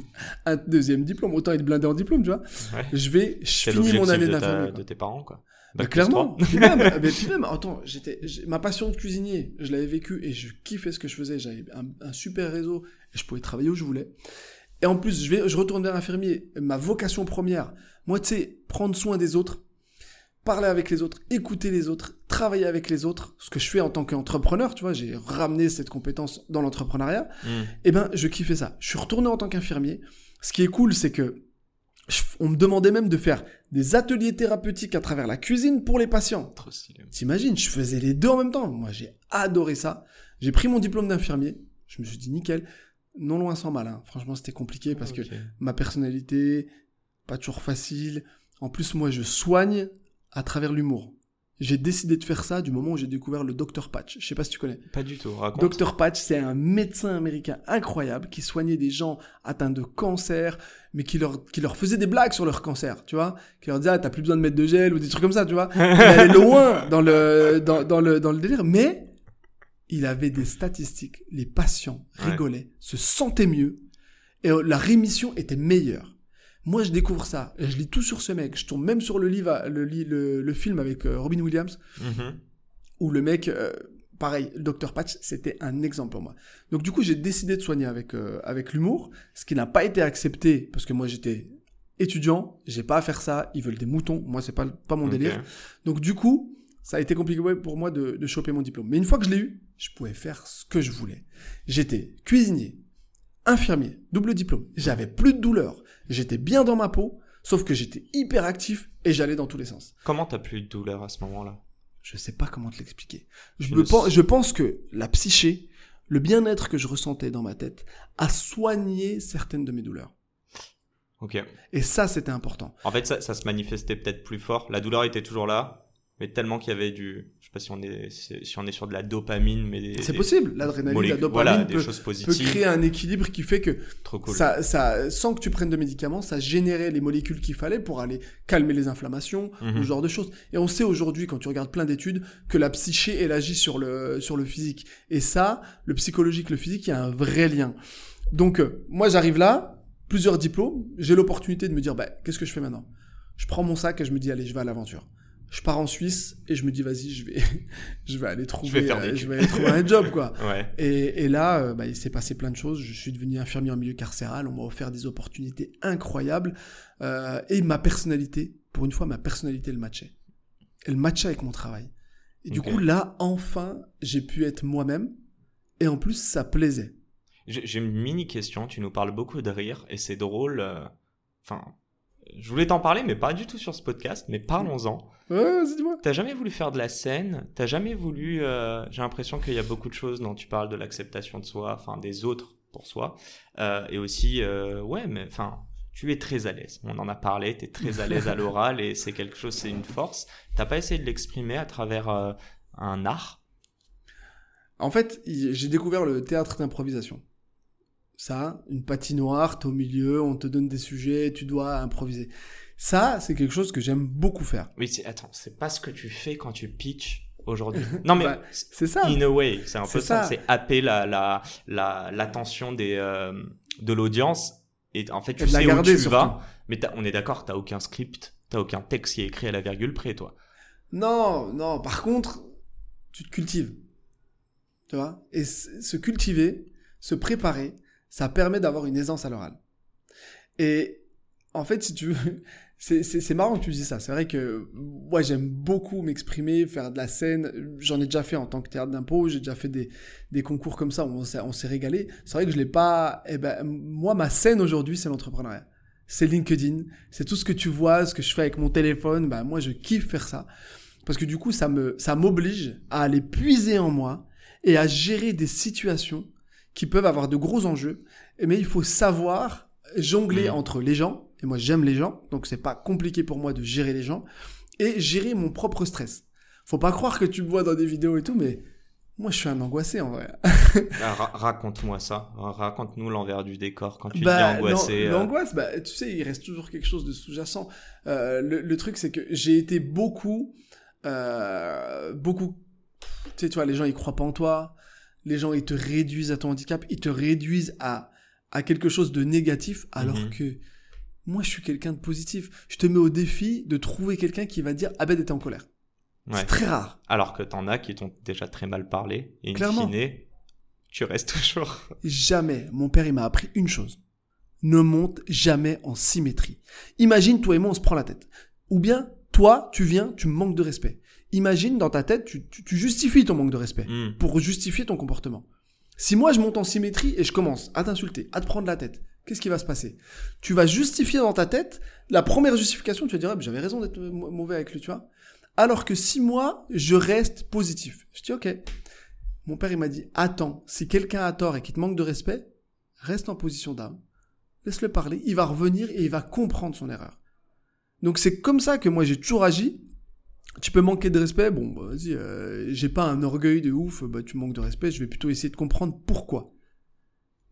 un, un deuxième diplôme, autant être blindé en diplôme, tu vois. Ouais. Je vais, je finis mon année d'infirmier. de tes parents, quoi. Bah, clairement. Puis même, mais puis même, attends, j'étais, ma passion de cuisinier, je l'avais vécu et je kiffais ce que je faisais. J'avais un, un super réseau je pouvais travailler où je voulais. Et en plus, je vais, je retourne vers l'infirmier. Ma vocation première, moi, tu sais, prendre soin des autres, parler avec les autres, écouter les autres, travailler avec les autres, ce que je fais en tant qu'entrepreneur, tu vois, j'ai ramené cette compétence dans l'entrepreneuriat. Hmm. Eh ben, je kiffais ça. Je suis retourné en tant qu'infirmier. Ce qui est cool, c'est que je- on me demandait même de faire des ateliers thérapeutiques à travers la cuisine pour les patients. Trop stylé. T'imagines, je faisais les deux en même temps. Moi, j'ai adoré ça. J'ai pris mon diplôme d'infirmier. Je me suis dit, nickel. Non loin sans mal. hein. Franchement, c'était compliqué parce que Ok. ma personnalité, pas toujours facile. En plus, moi, je soigne à travers l'humour. J'ai décidé de faire ça du moment où j'ai découvert le Dr Patch. Je sais pas si tu connais. Pas du tout, raconte. Dr Patch, c'est un médecin américain incroyable qui soignait des gens atteints de cancer, mais qui leur, qui leur faisait des blagues sur leur cancer, tu vois. Qui leur disait, ah, t'as plus besoin de mettre de gel ou des trucs comme ça, tu vois. Il allait loin dans le, dans, dans le, dans le délire, mais il avait des statistiques. Les patients Ouais. rigolaient, se sentaient mieux, et euh, la rémission était meilleure. Moi, je découvre ça, et je lis tout sur ce mec. Je tombe même sur le livre, le, li- le, le film avec euh, Robin Williams, Mhm. où le mec, euh, pareil, Dr Patch, c'était un exemple pour moi. Donc du coup, j'ai décidé de soigner avec euh, avec l'humour, ce qui n'a pas été accepté parce que moi j'étais étudiant, j'ai pas à faire ça, ils veulent des moutons, moi c'est pas pas mon délire. Donc du coup, ça a été compliqué pour moi de, de choper mon diplôme. Mais une fois que je l'ai eu, je pouvais faire ce que je voulais. J'étais cuisinier, infirmier, double diplôme. J'avais plus de douleur, j'étais bien dans ma peau, sauf que j'étais hyper actif et j'allais dans tous les sens. Comment t'as plus de douleur à ce moment-là? Je sais pas comment te l'expliquer. Le je pense que la psyché, le bien-être que je ressentais dans ma tête, a soigné certaines de mes douleurs. Ok. Et ça, c'était important. En fait, ça, ça se manifestait peut-être plus fort. La douleur était toujours là, mais tellement qu'il y avait du. Je sais pas si on est, si on est sur de la dopamine, mais des. C'est des possible. L'adrénaline, la dopamine Voilà, des peut, choses peut positives. créer un équilibre qui fait que Trop cool. ça, ça, sans que tu prennes de médicaments, ça générait les molécules qu'il fallait pour aller calmer les inflammations Mhm. ou ce genre de choses. Et on sait aujourd'hui, quand tu regardes plein d'études, que la psyché, elle agit sur le, sur le physique. Et ça, le psychologique, le physique, il y a un vrai lien. Donc, euh, moi, j'arrive là, plusieurs diplômes, j'ai l'opportunité de me dire, bah, qu'est-ce que je fais maintenant? Je prends mon sac et je me dis, allez, je vais à l'aventure. Je pars en Suisse et je me dis, vas-y, je vais, je vais aller trouver, faire des euh, je vais aller trouver un job, quoi. Ouais. Et, et là, euh, bah, il s'est passé plein de choses. Je suis devenu infirmier en milieu carcéral. On m'a offert des opportunités incroyables. Euh, et ma personnalité, pour une fois, ma personnalité, elle matchait. Elle matchait avec mon travail. Et du coup, là, enfin, j'ai pu être moi-même. Et en plus, ça plaisait. J'ai une mini question. Tu nous parles beaucoup de rire et c'est drôle. euh, Enfin, je voulais t'en parler, mais pas du tout sur ce podcast. Mais parlons-en. Ouais, vas-y, dis-moi. T'as jamais voulu faire de la scène? T'as jamais voulu euh, J'ai l'impression qu'il y a beaucoup de choses dont tu parles de l'acceptation de soi, enfin des autres pour soi, euh, et aussi euh, ouais, mais enfin. Tu es très à l'aise. On en a parlé. T'es très à l'aise à l'oral et c'est quelque chose, c'est une force. T'as pas essayé de l'exprimer à travers un art? En fait, j'ai découvert le théâtre d'improvisation. Ça, une patinoire, t'es au milieu, on te donne des sujets, tu dois improviser. Ça, c'est quelque chose que j'aime beaucoup faire. Oui, c'est attends, c'est pas ce que tu fais quand tu pitches aujourd'hui. Non mais Bah, C'est ça. in a way, c'est un peu ça, ça. c'est happer la la la l'attention des euh, de l'audience et en fait tu la sais où tu surtout. vas, mais on est d'accord, t'as aucun script, t'as aucun texte qui est écrit à la virgule près, toi. Non, non, par contre, tu te cultives. Tu vois? Et se cultiver, se préparer, ça permet d'avoir une aisance à l'oral. Et en fait, si tu veux, c'est- marrant que tu dis ça. C'est vrai que moi, j'aime beaucoup m'exprimer, faire de la scène. J'en ai déjà fait en tant que théâtre d'impôt. J'ai déjà fait des, des concours comme ça où on s'est on s'est régalé. C'est vrai que je l'ai pas. Eh ben, moi, ma scène aujourd'hui, c'est l'entrepreneuriat. C'est LinkedIn. C'est tout ce que tu vois, ce que je fais avec mon téléphone. Ben, moi, je kiffe faire ça. Parce que du coup, ça me, ça m'oblige à aller puiser en moi et à gérer des situations qui peuvent avoir de gros enjeux. Mais il faut savoir jongler Mhm. entre les gens. Et moi, j'aime les gens. Donc, c'est pas compliqué pour moi de gérer les gens. Et gérer mon propre stress. Faut pas croire que tu me vois dans des vidéos et tout, mais moi, je suis un angoissé en vrai. Ah, ra- Raconte-moi ça, raconte-nous l'envers du décor quand tu dis Bah, angoissé. l'an- euh, L'angoisse, bah, tu sais, il reste toujours quelque chose de sous-jacent. Euh, le, le truc, c'est que j'ai été beaucoup, euh, beaucoup, tu sais, tu vois, les gens, ils croient pas en toi. Les gens, ils te réduisent à ton handicap. Ils te réduisent à, à quelque chose de négatif, alors Mhm. que moi, je suis quelqu'un de positif. Je te mets au défi de trouver quelqu'un qui va dire, Abed était en colère. ouais. C'est très rare. Alors que t'en as qui t'ont déjà très mal parlé et in Clairement. fine, tu restes toujours. Jamais. Mon père, il m'a appris une chose. Ne monte jamais en symétrie. Imagine, toi et moi, on se prend la tête. Ou bien, toi, tu viens, tu me manques de respect. Imagine, dans ta tête, tu, tu- tu justifies ton manque de respect Hmm. pour justifier ton comportement. Si moi, je monte en symétrie et je commence à t'insulter, à te prendre la tête, qu'est-ce qui va se passer? Tu vas justifier dans ta tête, la première justification, tu vas dire, ah, j'avais raison d'être mau- mauvais avec lui, tu vois. Alors que si moi, je reste positif, je dis, ok, mon père, il m'a dit, attends, si quelqu'un a tort et qu'il te manque de respect, reste en position d'âme. Laisse-le parler, il va revenir et il va comprendre son erreur. Donc c'est comme ça que moi j'ai toujours agi. Tu peux manquer de respect, bon, bah, vas-y, euh, j'ai pas un orgueil de ouf, bah, tu manques de respect, je vais plutôt essayer de comprendre pourquoi.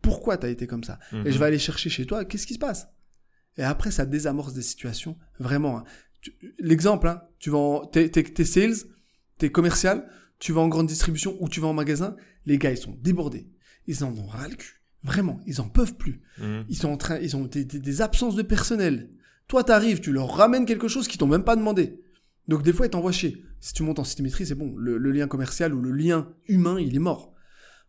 Pourquoi t'as été comme ça? Mhm. Et je vais aller chercher chez toi, qu'est-ce qui se passe? Et après, ça désamorce des situations, vraiment. hein. L'exemple, hein, tu vas en, t'es, t'es, t'es sales, t'es commercial, tu vas en grande distribution ou tu vas en magasin, les gars, ils sont débordés. Ils en ont ras le cul. Vraiment, ils en peuvent plus. Hmm. Ils sont en train, ils ont des, des- des absences de personnel. Toi, t'arrives, tu leur ramènes quelque chose qu'ils t'ont même pas demandé. Donc des fois, ils t'envoient chier. Si tu montes en symétrie, c'est bon. Le, le lien commercial ou le lien humain, il est mort.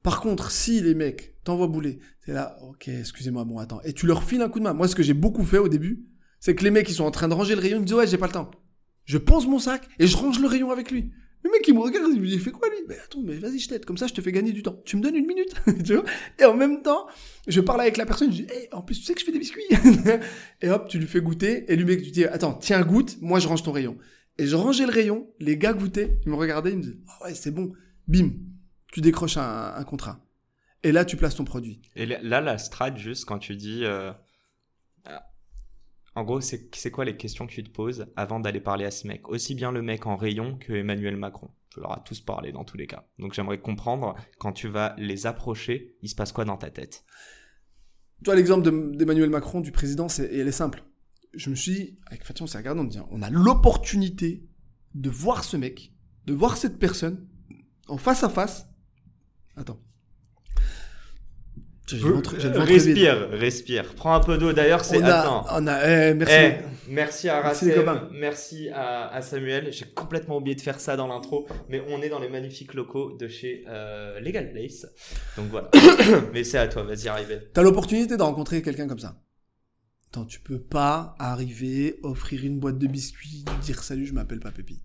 Par contre, si les mecs t'envoient bouler, c'est là, ok, excusez-moi, bon, attends. Et tu leur files un coup de main. Moi, ce que j'ai beaucoup fait au début, c'est que les mecs, ils sont en train de ranger le rayon, ils me disent, ouais, j'ai pas le temps. Je pose mon sac et je range le rayon avec lui. Le mec, il me regarde, il me dit, il fait quoi, lui? Mais attends, mais vas-y, je t'aide. Comme ça, je te fais gagner du temps. Tu me donnes une minute, tu vois? Et en même temps, je parle avec la personne, je dis, hey, en plus, tu sais que je fais des biscuits? et hop, tu lui fais goûter, et lui, mec, tu dis, attends, tiens, goûte, moi, je range ton rayon. Et je rangeais le rayon, les gars goûtaient, ils me regardaient, ils me disaient, ah ouais, c'est bon. Bim. Tu décroches un, un contrat. Et là, tu places ton produit. Et là, la strat, juste quand tu dis. euh, euh, En gros, c'est quoi les questions que tu te poses avant d'aller parler à ce mec? Aussi bien le mec en rayon que Emmanuel Macron. Tu leur as tous parlé dans tous les cas. Donc j'aimerais comprendre, quand tu vas les approcher, il se passe quoi dans ta tête? Toi, l'exemple de- d'Emmanuel Macron, du président, c'est, elle est simple. Je me suis dit, avec Fatih, on s'est regardé, on dit, on a l'opportunité de voir ce mec, de voir cette personne, en face à face. Attends. Le ventre vide. Respire, respire. Prends un peu d'eau. D'ailleurs, c'est. Attends. on a, eh, merci. Eh, merci à copains. merci à, à Samuel. J'ai complètement oublié de faire ça dans l'intro, mais on est dans les magnifiques locaux de chez euh, Legal Place. Donc voilà. mais c'est à toi, vas-y, arrive. T'as l'opportunité de rencontrer quelqu'un comme ça. Attends, tu peux pas arriver, offrir une boîte de biscuits, dire salut, je m'appelle pas Pépi.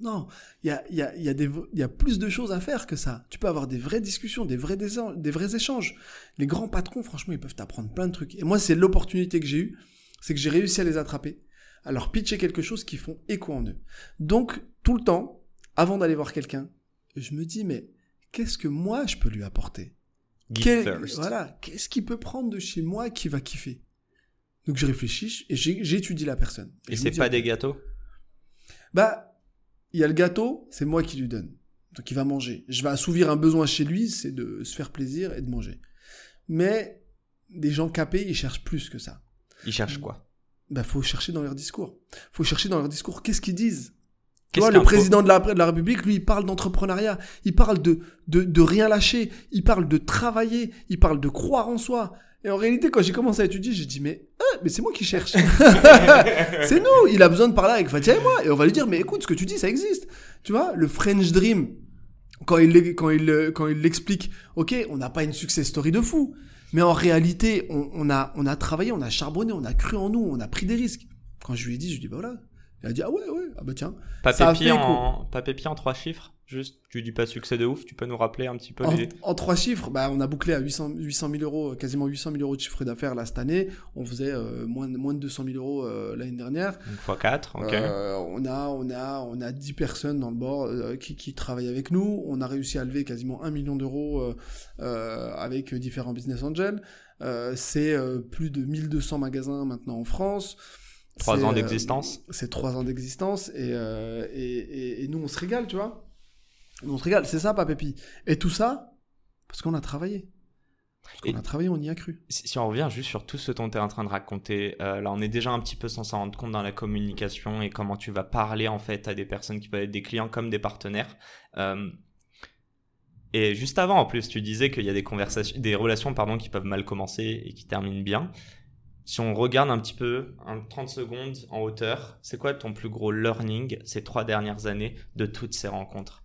Non, il y a, il y, a, il y, a y a plus de choses à faire que ça. Tu peux avoir des vraies discussions, des vrais, des, des vrais échanges. Les grands patrons, franchement, ils peuvent t'apprendre plein de trucs. Et moi, c'est l'opportunité que j'ai eue, c'est que j'ai réussi à les attraper, à leur pitcher quelque chose qui font écho en eux. Donc, tout le temps, avant d'aller voir quelqu'un, je me dis, mais qu'est-ce que moi, je peux lui apporter? Quel, Voilà, qu'est-ce qu'il peut prendre de chez moi qui va kiffer? Donc, je réfléchis et j'étudie la personne. Et, c'est pas des gâteaux? Bah il y a le gâteau, c'est moi qui lui donne. Donc il va manger. Je vais assouvir un besoin chez lui, c'est de se faire plaisir et de manger. Mais des gens capés, ils cherchent plus que ça. Ils cherchent quoi? Bah faut chercher dans leur discours. Faut chercher dans leur discours qu'est-ce qu'ils disent? Tu vois, le président de la, de la République, lui, il parle d'entrepreneuriat, il parle de, de, de rien lâcher, il parle de travailler, il parle de croire en soi. Et en réalité, quand j'ai commencé à étudier, j'ai dit, mais, ah, mais c'est moi qui cherche. c'est nous. Il a besoin de parler avec Fatia et moi. Et on va lui dire, mais écoute, ce que tu dis, ça existe. Tu vois, le French Dream, quand il, quand il, quand il l'explique, ok, on n'a pas une success story de fou. Mais en réalité, on, on, a, on a travaillé, on a charbonné, on a cru en nous, on a pris des risques. Quand je lui ai dit, je lui ai dit, bah voilà. Il a dit, ah ouais, ouais, ah bah tiens. Papépi en, en trois chiffres Juste, tu dis pas succès de ouf, tu peux nous rappeler un petit peu en, les... En trois chiffres, bah, on a bouclé à 800, 800 000 euros, quasiment 800 000 euros de chiffre d'affaires là cette année. On faisait euh, moins, moins de 200 000 euros euh, l'année dernière. Donc fois 4, ok. Euh, on, a, on, a, on a 10 personnes dans le bord qui, qui travaillent avec nous. On a réussi à lever quasiment 1 million d'euros avec différents business angels. c'est plus de 1200 magasins maintenant en France. Trois ans d'existence. c'est trois ans d'existence et, et, et, et nous on se régale, tu vois. On se régale, c'est ça, Papépi. Et tout ça, parce qu'on a travaillé. Parce qu'on a travaillé, on y a cru. Si, on revient juste sur tout ce dont tu es en train de raconter, euh, là on est déjà un petit peu sans s'en rendre compte dans la communication et comment tu vas parler en fait à des personnes qui peuvent être des clients comme des partenaires. Euh, et juste avant en plus, tu disais qu'il y a des conversations, des relations pardon qui peuvent mal commencer et qui terminent bien. Si on regarde un petit peu, en 30 secondes en hauteur, c'est quoi ton plus gros learning ces trois dernières années de toutes ces rencontres?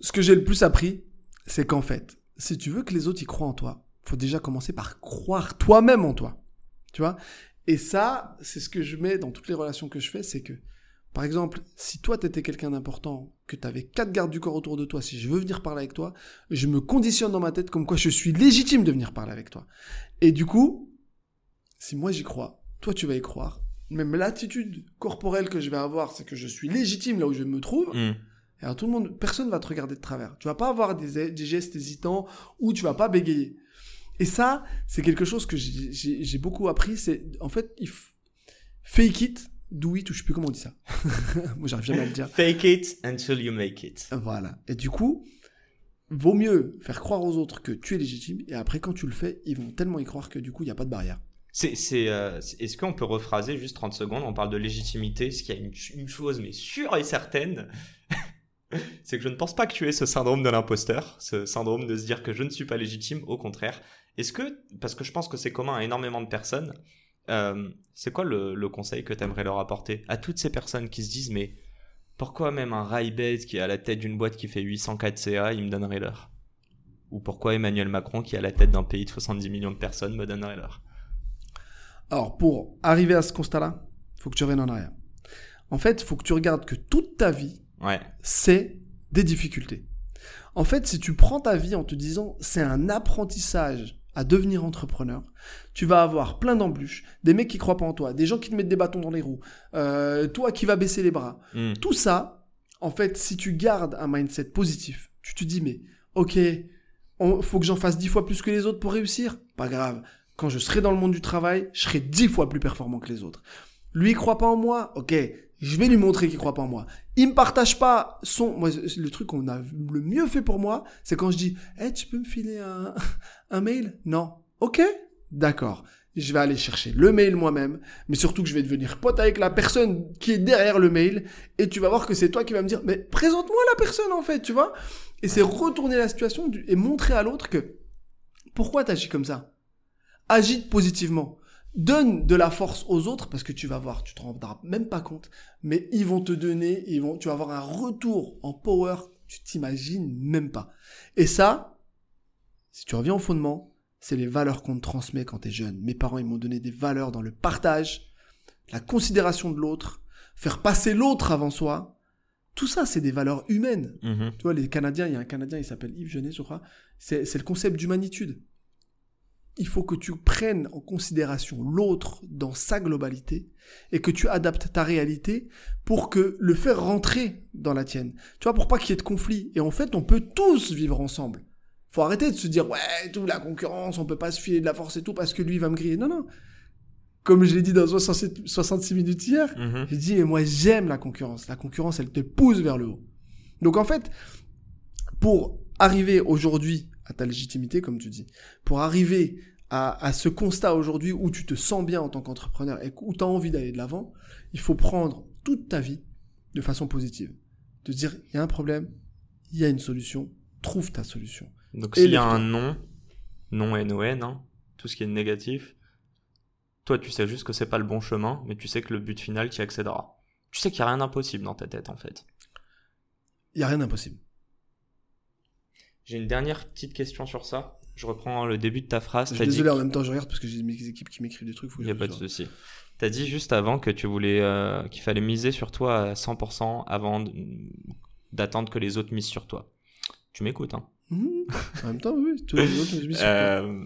Ce que j'ai le plus appris, c'est qu'en fait, si tu veux que les autres y croient en toi, faut déjà commencer par croire toi-même en toi. Tu vois? Et ça, c'est ce que je mets dans toutes les relations que je fais, c'est que, par exemple, si toi t'étais quelqu'un d'important, que tu avais quatre gardes du corps autour de toi, si je veux venir parler avec toi, je me conditionne dans ma tête comme quoi je suis légitime de venir parler avec toi. Et du coup, si moi j'y crois, toi tu vas y croire. Même l'attitude corporelle que je vais avoir, c'est que je suis légitime là où je me trouve. Mmh. Alors tout le monde, personne va te regarder de travers. Tu vas pas avoir des, des gestes hésitants ou tu vas pas bégayer. Et ça, c'est quelque chose que j'ai beaucoup appris. C'est en fait, il fake it, do it, ou je sais plus comment on dit ça. Moi, j'arrive jamais à le dire. Fake it until you make it. Voilà. Et du coup, vaut mieux faire croire aux autres que tu es légitime. Et après, quand tu le fais, ils vont tellement y croire que du coup, il n'y a pas de barrière. C'est, euh, est-ce qu'on peut rephraser juste 30 secondes? On parle de légitimité, ce qui a une, une chose, mais sûre et certaine, c'est que je ne pense pas que tu aies ce syndrome de l'imposteur, ce syndrome de se dire que je ne suis pas légitime, au contraire. Est-ce que, parce que je pense que c'est commun à énormément de personnes, euh, c'est quoi le, conseil que tu aimerais leur apporter à toutes ces personnes qui se disent mais pourquoi même un Raibet qui est à la tête d'une boîte qui fait 804 CA, il me donnerait l'heure? Ou pourquoi Emmanuel Macron qui est à la tête d'un pays de 70 millions de personnes me donnerait l'heure? Alors pour arriver à ce constat-là, faut que tu reviennes en arrière. En fait, il faut que tu regardes que toute ta vie, c'est des difficultés. En fait, si tu prends ta vie en te disant c'est un apprentissage à devenir entrepreneur, tu vas avoir plein d'embûches, des mecs qui croient pas en toi, des gens qui te mettent des bâtons dans les roues, euh, toi qui vas baisser les bras. Hmm. Tout ça, en fait, si tu gardes un mindset positif, tu te dis mais ok, il faut que j'en fasse dix fois plus que les autres pour réussir, pas grave. Quand je serai dans le monde du travail, je serai dix fois plus performant que les autres. Lui, il croit pas en moi, ok, je vais lui montrer qu'il croit pas en moi. Il me partage pas son, moi, le truc qu'on a le mieux fait pour moi, c'est quand je dis, eh, tu peux me filer un, un mail? Non. Ok? D'accord. Je vais aller chercher le mail moi-même, mais surtout que je vais devenir pote avec la personne qui est derrière le mail, et tu vas voir que c'est toi qui vas me dire, mais présente-moi la personne en fait, tu vois? Et c'est retourner la situation et montrer à l'autre que, pourquoi t'agis comme ça? Agite positivement donne de la force aux autres parce que tu vas voir, tu te rendras même pas compte, mais ils vont te donner, ils vont, tu vas avoir un retour en power, tu t'imagines même pas. Et ça, si tu reviens au fondement, c'est les valeurs qu'on te transmet quand tu es jeune. Mes parents, ils m'ont donné des valeurs dans le partage, la considération de l'autre, faire passer l'autre avant soi, tout ça, c'est des valeurs humaines. Mhm. Tu vois, les Canadiens, il y a un Canadien, il s'appelle Yves Genet, je crois. C'est c'est le concept d'humanitude. Il faut que tu prennes en considération l'autre dans sa globalité et que tu adaptes ta réalité pour que le faire rentrer dans la tienne. Tu vois, pour pas qu'il y ait de conflit. Et en fait, on peut tous vivre ensemble. Faut arrêter de se dire, ouais, tout, la concurrence, on peut pas se filer de la force et tout parce que lui va me griller. Non, non. Comme je l'ai dit dans 67 66 minutes hier, Mhm. j'ai dit, mais moi j'aime la concurrence. La concurrence, elle te pousse vers le haut. Donc en fait, pour arriver aujourd'hui à ta légitimité, comme tu dis, pour arriver à, à ce constat aujourd'hui où tu te sens bien en tant qu'entrepreneur et où tu as envie d'aller de l'avant, il faut prendre toute ta vie de façon positive. De dire, il y a un problème, il y a une solution, trouve ta solution. Donc s'il y a un non, non N-O-N, hein, tout ce qui est négatif, toi tu sais juste que c'est pas le bon chemin, mais tu sais que le but final tu y accéderas. Tu sais qu'il y a rien d'impossible dans ta tête en fait. Il y a rien d'impossible. J'ai une dernière petite question sur ça. Je reprends le début de ta phrase. Je suis dit désolé, en même temps, je regarde parce que j'ai mes équipes qui m'écrivent des trucs. Il n'y a pas de souci. T'as dit juste avant que tu voulais euh, qu'il fallait miser sur toi à 100% avant d'attendre que les autres misent sur toi. Tu m'écoutes, hein Mhm. En même temps, oui, tous les autres, suis sur toi. Euh,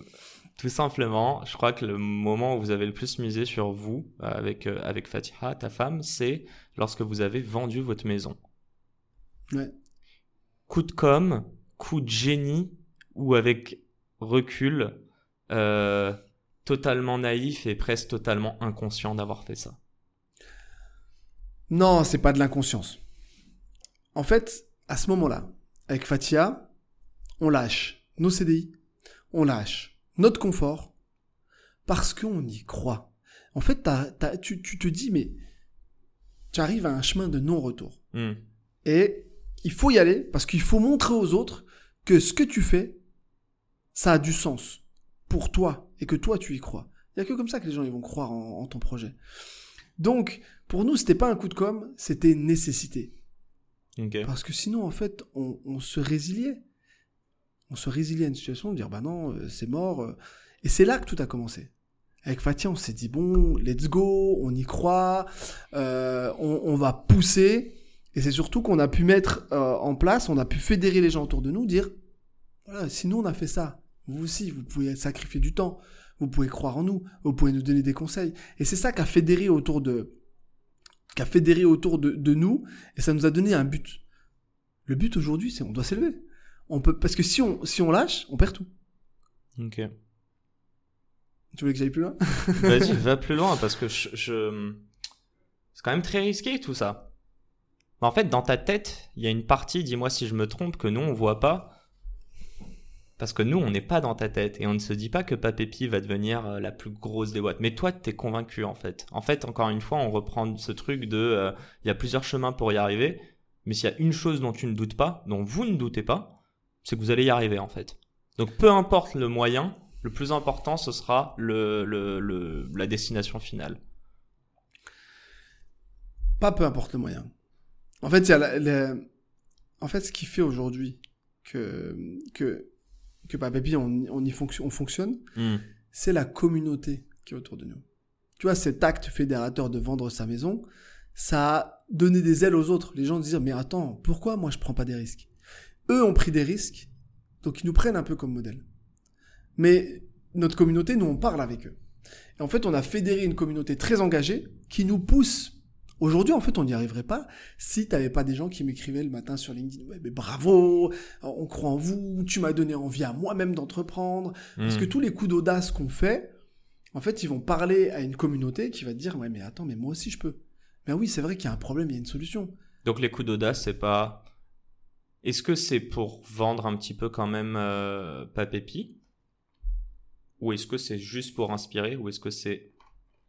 Tout simplement, je crois que le moment où vous avez le plus misé sur vous euh, avec euh, avec Fatiha, ta femme, c'est lorsque vous avez vendu votre maison. Ouais. Coup de com, coup de génie ou avec recul, euh, totalement naïf et presque totalement inconscient d'avoir fait ça? Non, c'est pas de l'inconscience. En fait, à ce moment-là, avec Fatia, on lâche nos CDI, on lâche notre confort, parce qu'on y croit. En fait, tu, tu te dis, mais tu arrives à un chemin de non-retour. Hmm. Et il faut y aller, parce qu'il faut montrer aux autres que ce que tu fais, ça a du sens pour toi, et que toi, tu y crois. Il y a que comme ça que les gens ils vont croire en, en ton projet. Donc, pour nous, c'était pas un coup de com', c'était une nécessité. Ok. Parce que sinon, en fait, on, on se résiliait. On se résiliait à une situation de dire, bah non, euh, c'est mort. euh. Et c'est là que tout a commencé. Avec Fatia, on s'est dit, bon, let's go, on y croit, euh, on, on va pousser. Et c'est surtout qu'on a pu mettre euh, en place, on a pu fédérer les gens autour de nous, dire, voilà, si nous on a fait ça, vous aussi, vous pouvez sacrifier du temps, vous pouvez croire en nous, vous pouvez nous donner des conseils. Et c'est ça qu'a fédéré autour de, qu'a fédéré autour de, de nous, et ça nous a donné un but. Le but aujourd'hui, c'est on doit s'élever. On peut, parce que si on, si on lâche, on perd tout. Ok. Tu voulais que j'aille plus loin? Vas-y, va plus loin parce que je, je- c'est quand même très risqué tout ça. En fait, dans ta tête, il y a une partie, dis-moi si je me trompe, que nous on voit pas. Parce que nous, on n'est pas dans ta tête et on ne se dit pas que Papépi va devenir euh, la plus grosse des boîtes. Mais toi, t'es convaincu en fait. En fait, encore une fois, on reprend ce truc de, euh, il y a plusieurs chemins pour y arriver. Mais s'il y a une chose dont tu ne doutes pas, dont vous ne doutez pas, c'est que vous allez y arriver en fait. Donc peu importe le moyen, le plus important ce sera la destination finale. Pas peu importe le moyen. En fait, il y a la- la- en fait, ce qui fait aujourd'hui que, que, que Papépi, on, on y fonction- on fonctionne, Hmm. c'est la communauté qui est autour de nous. Tu vois, cet acte fédérateur de vendre sa maison, ça a donné des ailes aux autres. Les gens disent, mais attends, pourquoi moi je prends pas des risques? Eux ont pris des risques, donc ils nous prennent un peu comme modèle. Mais notre communauté, nous, on parle avec eux. Et en fait, on a fédéré une communauté très engagée qui nous pousse. Aujourd'hui, en fait, on n'y arriverait pas si tu n'avais pas des gens qui m'écrivaient le matin sur LinkedIn. Ouais, mais bravo, on croit en vous, tu m'as donné envie à moi-même d'entreprendre. Parce Hmm. que tous les coups d'audace qu'on fait, en fait, ils vont parler à une communauté qui va te dire Ouais, mais attends, mais moi aussi je peux. Mais oui, c'est vrai qu'il y a un problème, il y a une solution. Donc les coups d'audace, c'est pas. Est-ce que c'est pour vendre un petit peu quand même euh, Papépi Ou est-ce que c'est juste pour inspirer? Ou est-ce que c'est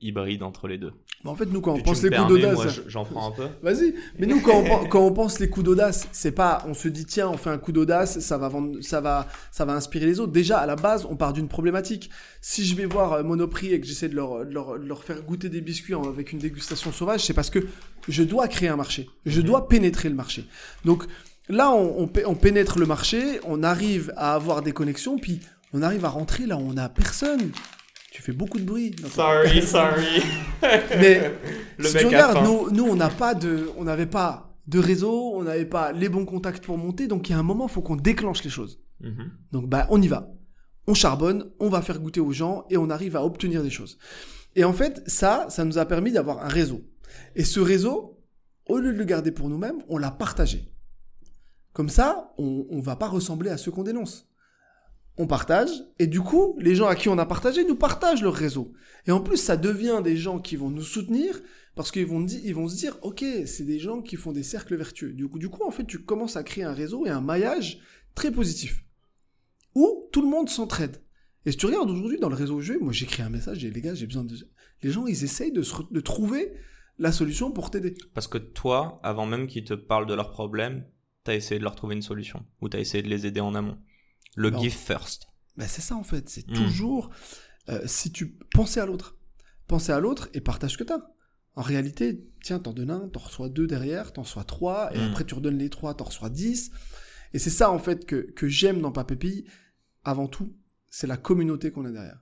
hybride entre les deux Mais en fait, nous, quand on pense les coups d'audace. j'en prends un peu. Vas-y. Mais nous, quand on, quand on pense les coups d'audace, c'est pas, on se dit, tiens, on fait un coup d'audace, ça va vendre, ça va, ça va inspirer les autres. Déjà, à la base, on part d'une problématique. Si je vais voir euh, Monoprix et que j'essaie de leur, de leur, de leur faire goûter des biscuits avec une dégustation sauvage, c'est parce que je dois créer un marché. Je dois pénétrer le marché. Donc, là, on, on, pé- on pénètre le marché, on arrive à avoir des connexions, puis on arrive à rentrer là où on a personne. Tu fais beaucoup de bruit. Sorry, sorry. Mais Le si mec tu regardes, nous, nous, on n'a pas de, on n'avait pas de réseau, on n'avait pas les bons contacts pour monter, donc il y a un moment, il faut qu'on déclenche les choses. Mhm. Donc bah on y va. On charbonne, on va faire goûter aux gens et on arrive à obtenir des choses. Et en fait, ça, ça nous a permis d'avoir un réseau. Et ce réseau, au lieu de le garder pour nous-mêmes, on l'a partagé. Comme ça, on ne va pas ressembler à ceux qu'on dénonce. On partage, et du coup, les gens à qui on a partagé nous partagent leur réseau. Et en plus, ça devient des gens qui vont nous soutenir, parce qu'ils vont, vont se dire, ok, c'est des gens qui font des cercles vertueux. Du coup, du coup, en fait, tu commences à créer un réseau et un maillage très positif où tout le monde s'entraide. Et si tu regardes aujourd'hui dans le réseau jeu, moi j'écris un message, j'ai les gars, j'ai besoin de... Les gens, ils essayent de trouver la solution pour t'aider. Parce que toi, avant même qu'ils te parlent de leurs problèmes, t'as essayé de leur trouver une solution. Ou t'as essayé de les aider en amont. Le Non. give first. Ben, c'est ça en fait, c'est Mm. toujours... euh, si tu... Pensez à l'autre. Pensez à l'autre et partage ce que t'as. En réalité, tiens, t'en donnes un, t'en reçois deux derrière, t'en reçois trois, et Mm. après tu redonnes les trois, t'en reçois dix. Et c'est ça en fait que, que j'aime dans Papépi. Avant tout, c'est la communauté qu'on a derrière.